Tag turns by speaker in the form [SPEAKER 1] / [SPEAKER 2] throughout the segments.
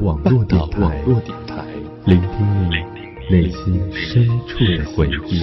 [SPEAKER 1] 网络电台，聆听你内心深处的回忆。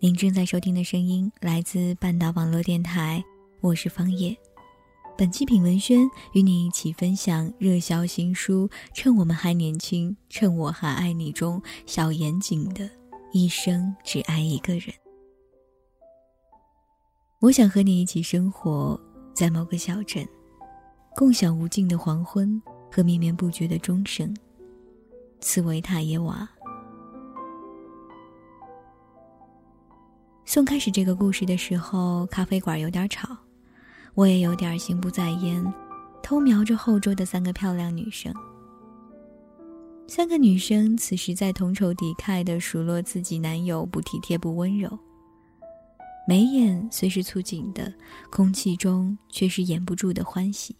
[SPEAKER 2] 您正在收听的声音来自半岛网络电台，我是方叶。本期品文轩与你一起分享热销新书《趁我们还年轻，趁我还爱你》中小严谨的一生只爱一个人。我想和你一起生活在某个小镇，共享无尽的黄昏和绵绵不绝的钟声。茨维塔耶娃。送开始这个故事的时候，咖啡馆有点吵，我也有点心不在焉，偷瞄着后桌的三个漂亮女生。三个女生此时在同仇敌忾的数落自己男友不体贴不温柔，眉眼虽是蹙紧的，空气中却是掩不住的欢喜。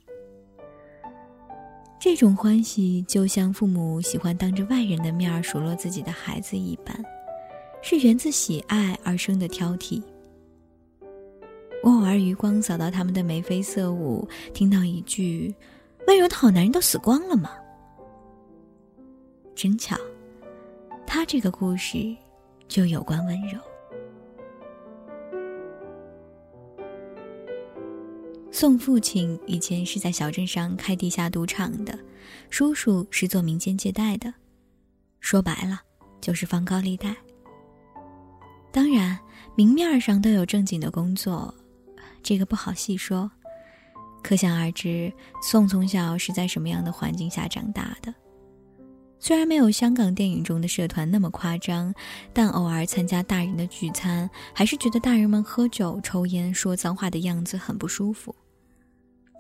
[SPEAKER 2] 这种欢喜就像父母喜欢当着外人的面数落自己的孩子一般。是源自喜爱而生的挑剔。我偶尔余光扫到他们的眉飞色舞，听到一句：“温柔的好男人都死光了吗？”真巧，他这个故事就有关温柔。宋父亲以前是在小镇上开地下赌场的，叔叔是做民间借贷的，说白了就是放高利贷。当然，明面上都有正经的工作，这个不好细说。可想而知，宋从小是在什么样的环境下长大的。虽然没有香港电影中的社团那么夸张，但偶尔参加大人的聚餐，还是觉得大人们喝酒、抽烟、说脏话的样子很不舒服。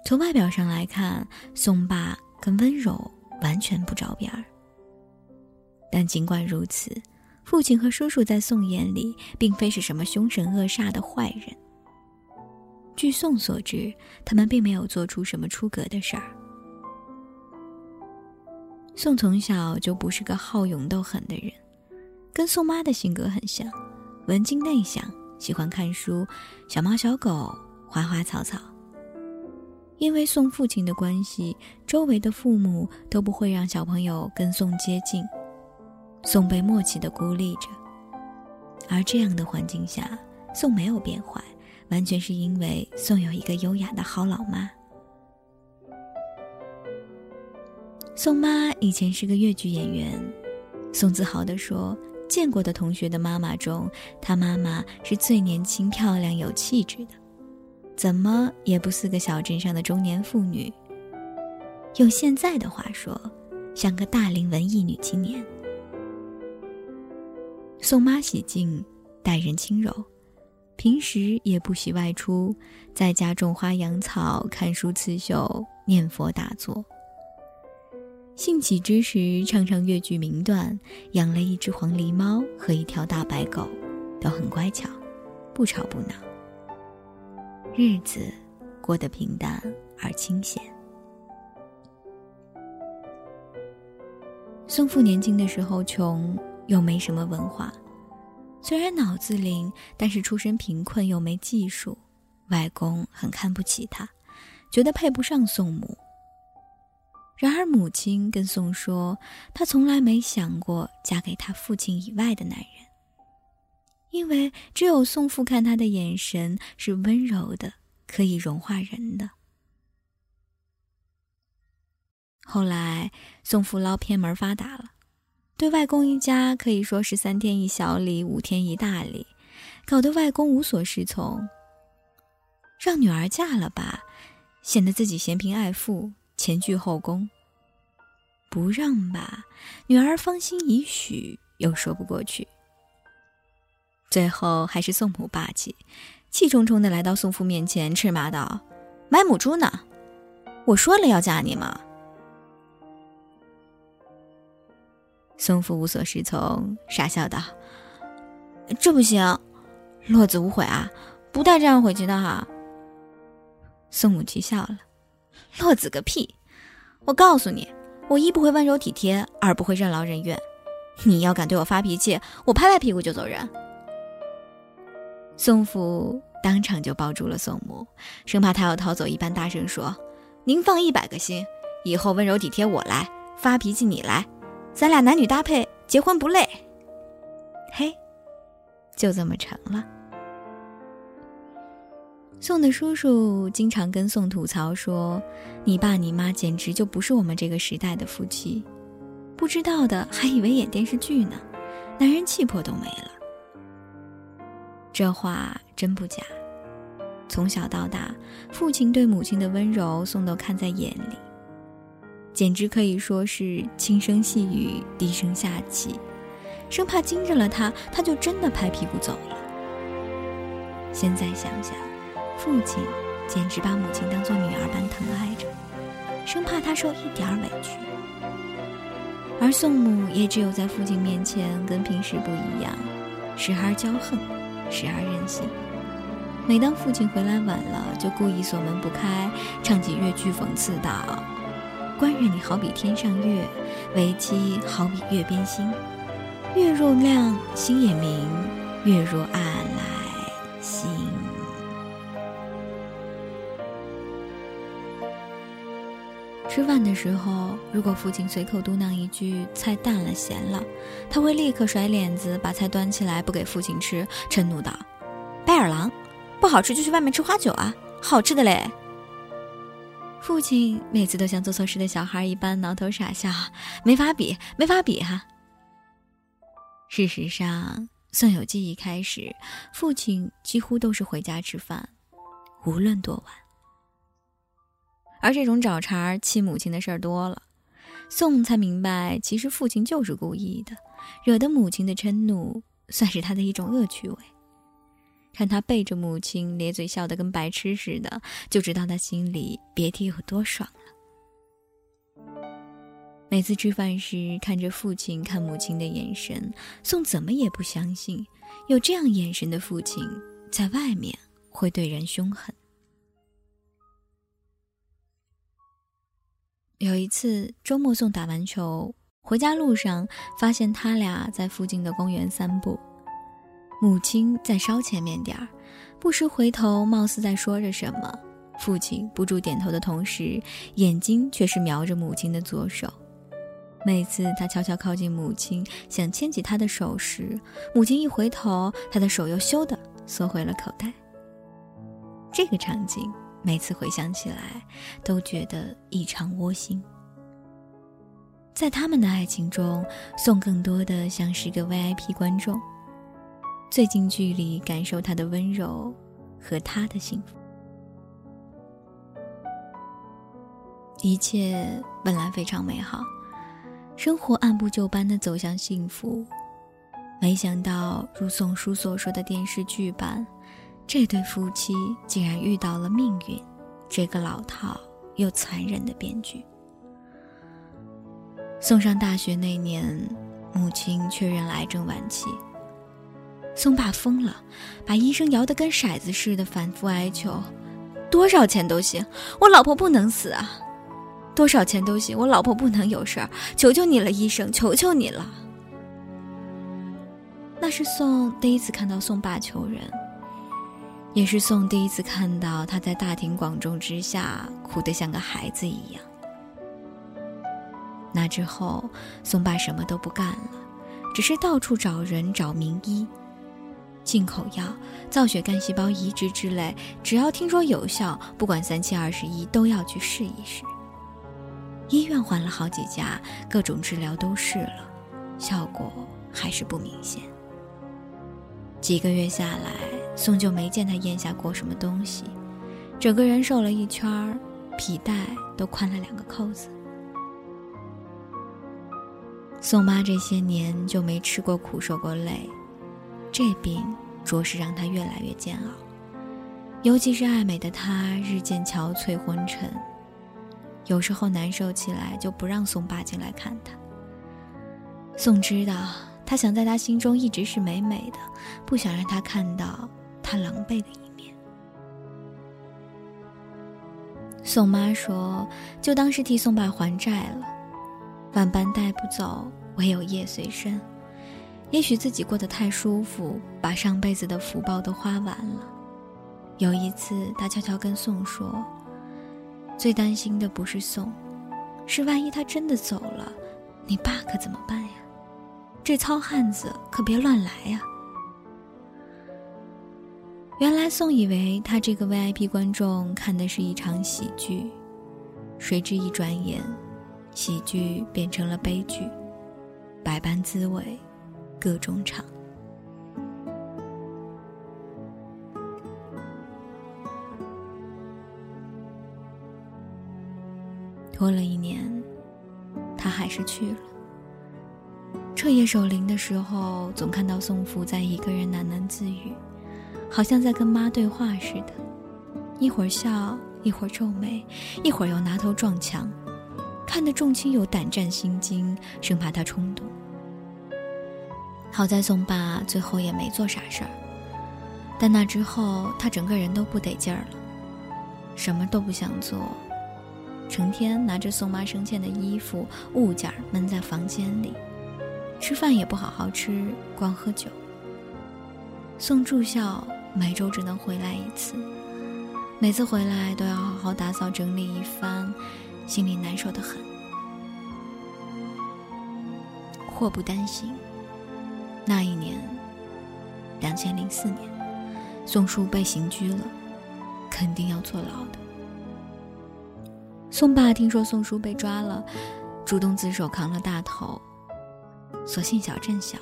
[SPEAKER 2] 从外表上来看，宋爸跟温柔完全不着边儿。但尽管如此。父亲和叔叔在宋眼里，并非是什么凶神恶煞的坏人。据宋所知，他们并没有做出什么出格的事儿。宋从小就不是个好勇斗狠的人，跟宋妈的性格很像，文静内向，喜欢看书，小猫小狗，花花草草。因为宋父亲的关系，周围的父母都不会让小朋友跟宋接近。宋被默契的孤立着，而这样的环境下，宋没有变坏，完全是因为宋有一个优雅的好老妈。宋妈以前是个越剧演员，宋自豪地说：“见过的同学的妈妈中，她妈妈是最年轻、漂亮、有气质的，怎么也不似个小镇上的中年妇女。用现在的话说，像个大龄文艺女青年。”宋妈喜静，待人轻柔，平时也不喜外出，在家种花养草、看书刺绣、念佛打坐。兴起之时，唱唱越剧名段，养了一只黄狸猫和一条大白狗，都很乖巧，不吵不闹，日子过得平淡而清闲。宋父年轻的时候穷。又没什么文化，虽然脑子灵，但是出身贫困又没技术。外公很看不起他，觉得配不上宋母。然而母亲跟宋说，她从来没想过嫁给他父亲以外的男人，因为只有宋父看她的眼神是温柔的，可以融化人的。后来宋父捞偏门发达了。对外公一家可以说是三天一小礼，五天一大礼。搞得外公无所适从。让女儿嫁了吧，显得自己嫌贫爱富，前倨后恭；不让吧，女儿芳心已许，又说不过去。最后还是宋母霸气，气冲冲的来到宋父面前，斥骂道：“买母猪呢？我说了要嫁你吗？”宋父无所适从，傻笑道：“这不行，落子无悔啊，不带这样回去的哈。”宋母气笑了：“落子个屁！我告诉你，我一不会温柔体贴，二不会任劳任怨。你要敢对我发脾气，我拍拍屁股就走人。”宋父当场就抱住了宋母，生怕他要逃走一般，大声说：“您放一百个心，以后温柔体贴我来，发脾气你来，咱俩男女搭配，结婚不累。”嘿，就这么成了。宋的叔叔经常跟宋吐槽说：“你爸你妈简直就不是我们这个时代的夫妻，不知道的还以为演电视剧呢，男人气魄都没了。”这话真不假。从小到大，父亲对母亲的温柔，宋都看在眼里，简直可以说是轻声细语，低声下气，生怕惊着了他，他就真的拍屁股走了。现在想想，父亲简直把母亲当做女儿般疼爱着，生怕她受一点委屈。而宋母也只有在父亲面前跟平时不一样，时而骄横。时而任性，每当父亲回来晚了，就故意锁门不开，唱起越剧讽刺道：“官人你好比天上月，为妻好比月边星。月若亮，星也明；月若暗来，星。”吃饭的时候，如果父亲随口嘟囔一句“菜淡了，咸了”，他会立刻甩脸子，把菜端起来不给父亲吃，嗔怒道：“白眼狼，不好吃就去外面吃花酒啊，好吃的嘞！”父亲每次都像做错事的小孩一般挠头傻笑，没法比，没法比哈。事实上，算有记忆开始，父亲几乎都是回家吃饭，无论多晚。而这种找茬气母亲的事儿多了，宋才明白，其实父亲就是故意的，惹得母亲的嗔怒，算是他的一种恶趣味。看他背着母亲咧嘴笑得跟白痴似的，就知道他心里别提有多爽了。每次吃饭时，看着父亲看母亲的眼神，宋怎么也不相信，有这样眼神的父亲，在外面会对人凶狠。有一次周末，宋打完球回家路上，发现他俩在附近的公园散步，母亲在稍前面点儿，不时回头，貌似在说着什么。父亲不住点头的同时，眼睛却是瞄着母亲的左手。每次他悄悄靠近母亲，想牵起她的手时，母亲一回头，他的手又咻的缩回了口袋。这个场景。每次回想起来，都觉得异常窝心。在他们的爱情中，宋更多的像是个 VIP 观众，最近距离感受他的温柔和他的幸福。一切本来非常美好，生活按部就班的走向幸福，没想到如宋书所说的电视剧般。这对夫妻竟然遇到了命运，这个老套又残忍的编剧。送上大学那年，母亲确认癌症晚期。宋爸疯了，把医生摇得跟骰子似的，反复哀求：“多少钱都行，我老婆不能死啊！多少钱都行，我老婆不能有事儿，求求你了，医生，求求你了！”那是宋第一次看到宋爸求人。也是宋第一次看到他在大庭广众之下哭得像个孩子一样。那之后，宋爸什么都不干了，只是到处找人找名医，进口药、造血干细胞移植之类，只要听说有效，不管三七二十一，都要去试一试。医院换了好几家，各种治疗都试了，效果还是不明显。几个月下来，宋就没见他咽下过什么东西，整个人瘦了一圈儿，皮带都宽了两个扣子。宋妈这些年就没吃过苦、受过累，这病着实让她越来越煎熬。尤其是爱美的她，日渐憔悴昏沉，有时候难受起来就不让宋爸进来看她。宋知道，他想在他心中一直是美美的，不想让他看到他狼狈的一面。宋妈说：“就当是替宋爸还债了，万般带不走，唯有夜随身。也许自己过得太舒服，把上辈子的福报都花完了。有一次，他悄悄跟宋说：‘最担心的不是宋，是万一他真的走了，你爸可怎么办呀？’”这糙汉子可别乱来呀！原来宋以为他这个 VIP 观众看的是一场喜剧，谁知一转眼，喜剧变成了悲剧，百般滋味，各种场。拖了一年，他还是去了。彻夜守灵的时候，总看到宋父在一个人喃喃自语，好像在跟妈对话似的，一会儿笑，一会儿皱眉，一会儿又拿头撞墙，看得众亲友胆战心惊，生怕他冲动。好在宋爸最后也没做傻事儿，但那之后他整个人都不得劲儿了，什么都不想做，成天拿着宋妈生前的衣服物件闷在房间里。吃饭也不好好吃，光喝酒。宋住校每周只能回来一次，每次回来都要好好打扫整理一番，心里难受的很。祸不单行，那一年，两千零四年，宋叔被刑拘了，肯定要坐牢的。宋爸听说宋叔被抓了，主动自首扛了大头。所幸小镇小，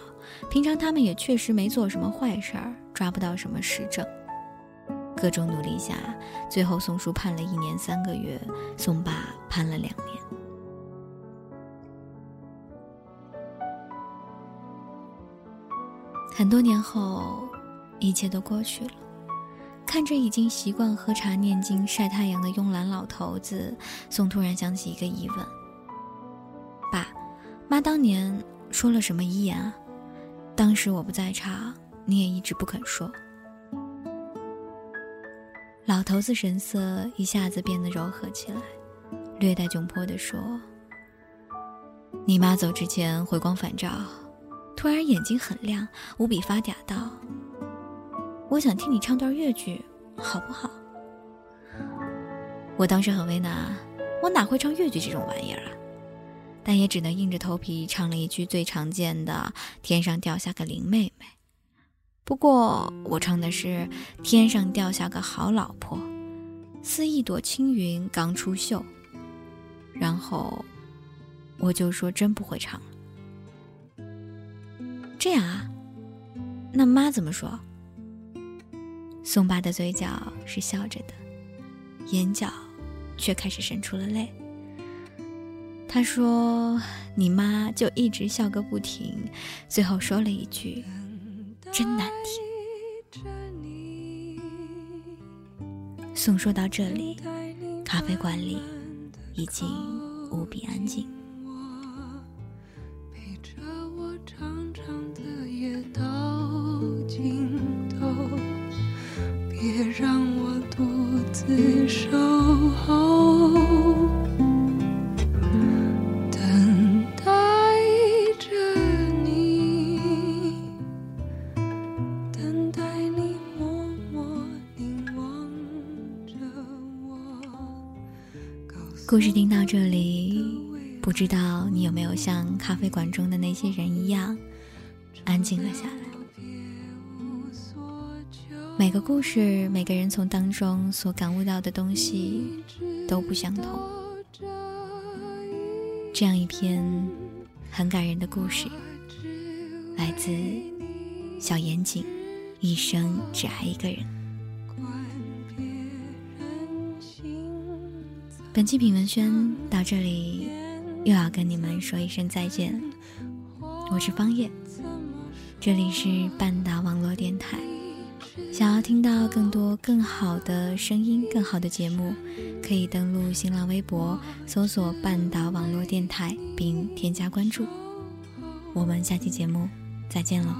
[SPEAKER 2] 平常他们也确实没做什么坏事儿，抓不到什么实证。各种努力下，最后宋叔判了一年三个月，宋爸判了两年。很多年后，一切都过去了。看着已经习惯喝茶念经晒太阳的慵懒老头子，宋突然想起一个疑问：爸妈当年。说了什么遗言啊？当时我不在场，你也一直不肯说。老头子神色一下子变得柔和起来，略带窘迫地说：“你妈走之前回光返照，突然眼睛很亮，无比发嗲道：‘我想听你唱段越剧，好不好？’我当时很为难，我哪会唱越剧这种玩意儿啊？”但也只能硬着头皮唱了一句最常见的“天上掉下个林妹妹”。不过我唱的是“天上掉下个好老婆，似一朵青云刚出岫”。然后我就说真不会唱了。这样啊？那妈怎么说？宋爸的嘴角是笑着的，眼角却开始渗出了泪。他说：“你妈就一直笑个不停，最后说了一句：‘真难听。’”宋说到这里，咖啡馆里已经无比安静。守候等待着你等待你默默凝望着我故事听到这里，不知道你有没有像咖啡馆中的那些人一样，安静了下来。每个故事，每个人从当中所感悟到的东西都不相同。这样一篇很感人的故事，来自小严谨，
[SPEAKER 3] 一生只爱一个人。本期品文轩到这里又要跟你们说一声再见，我是方叶，这里是半岛网络电台。想要听到更多更好的声音、更好的节目，可以登录新浪微博搜索“半岛网络电台”并添加关注。我们下期节目再见了。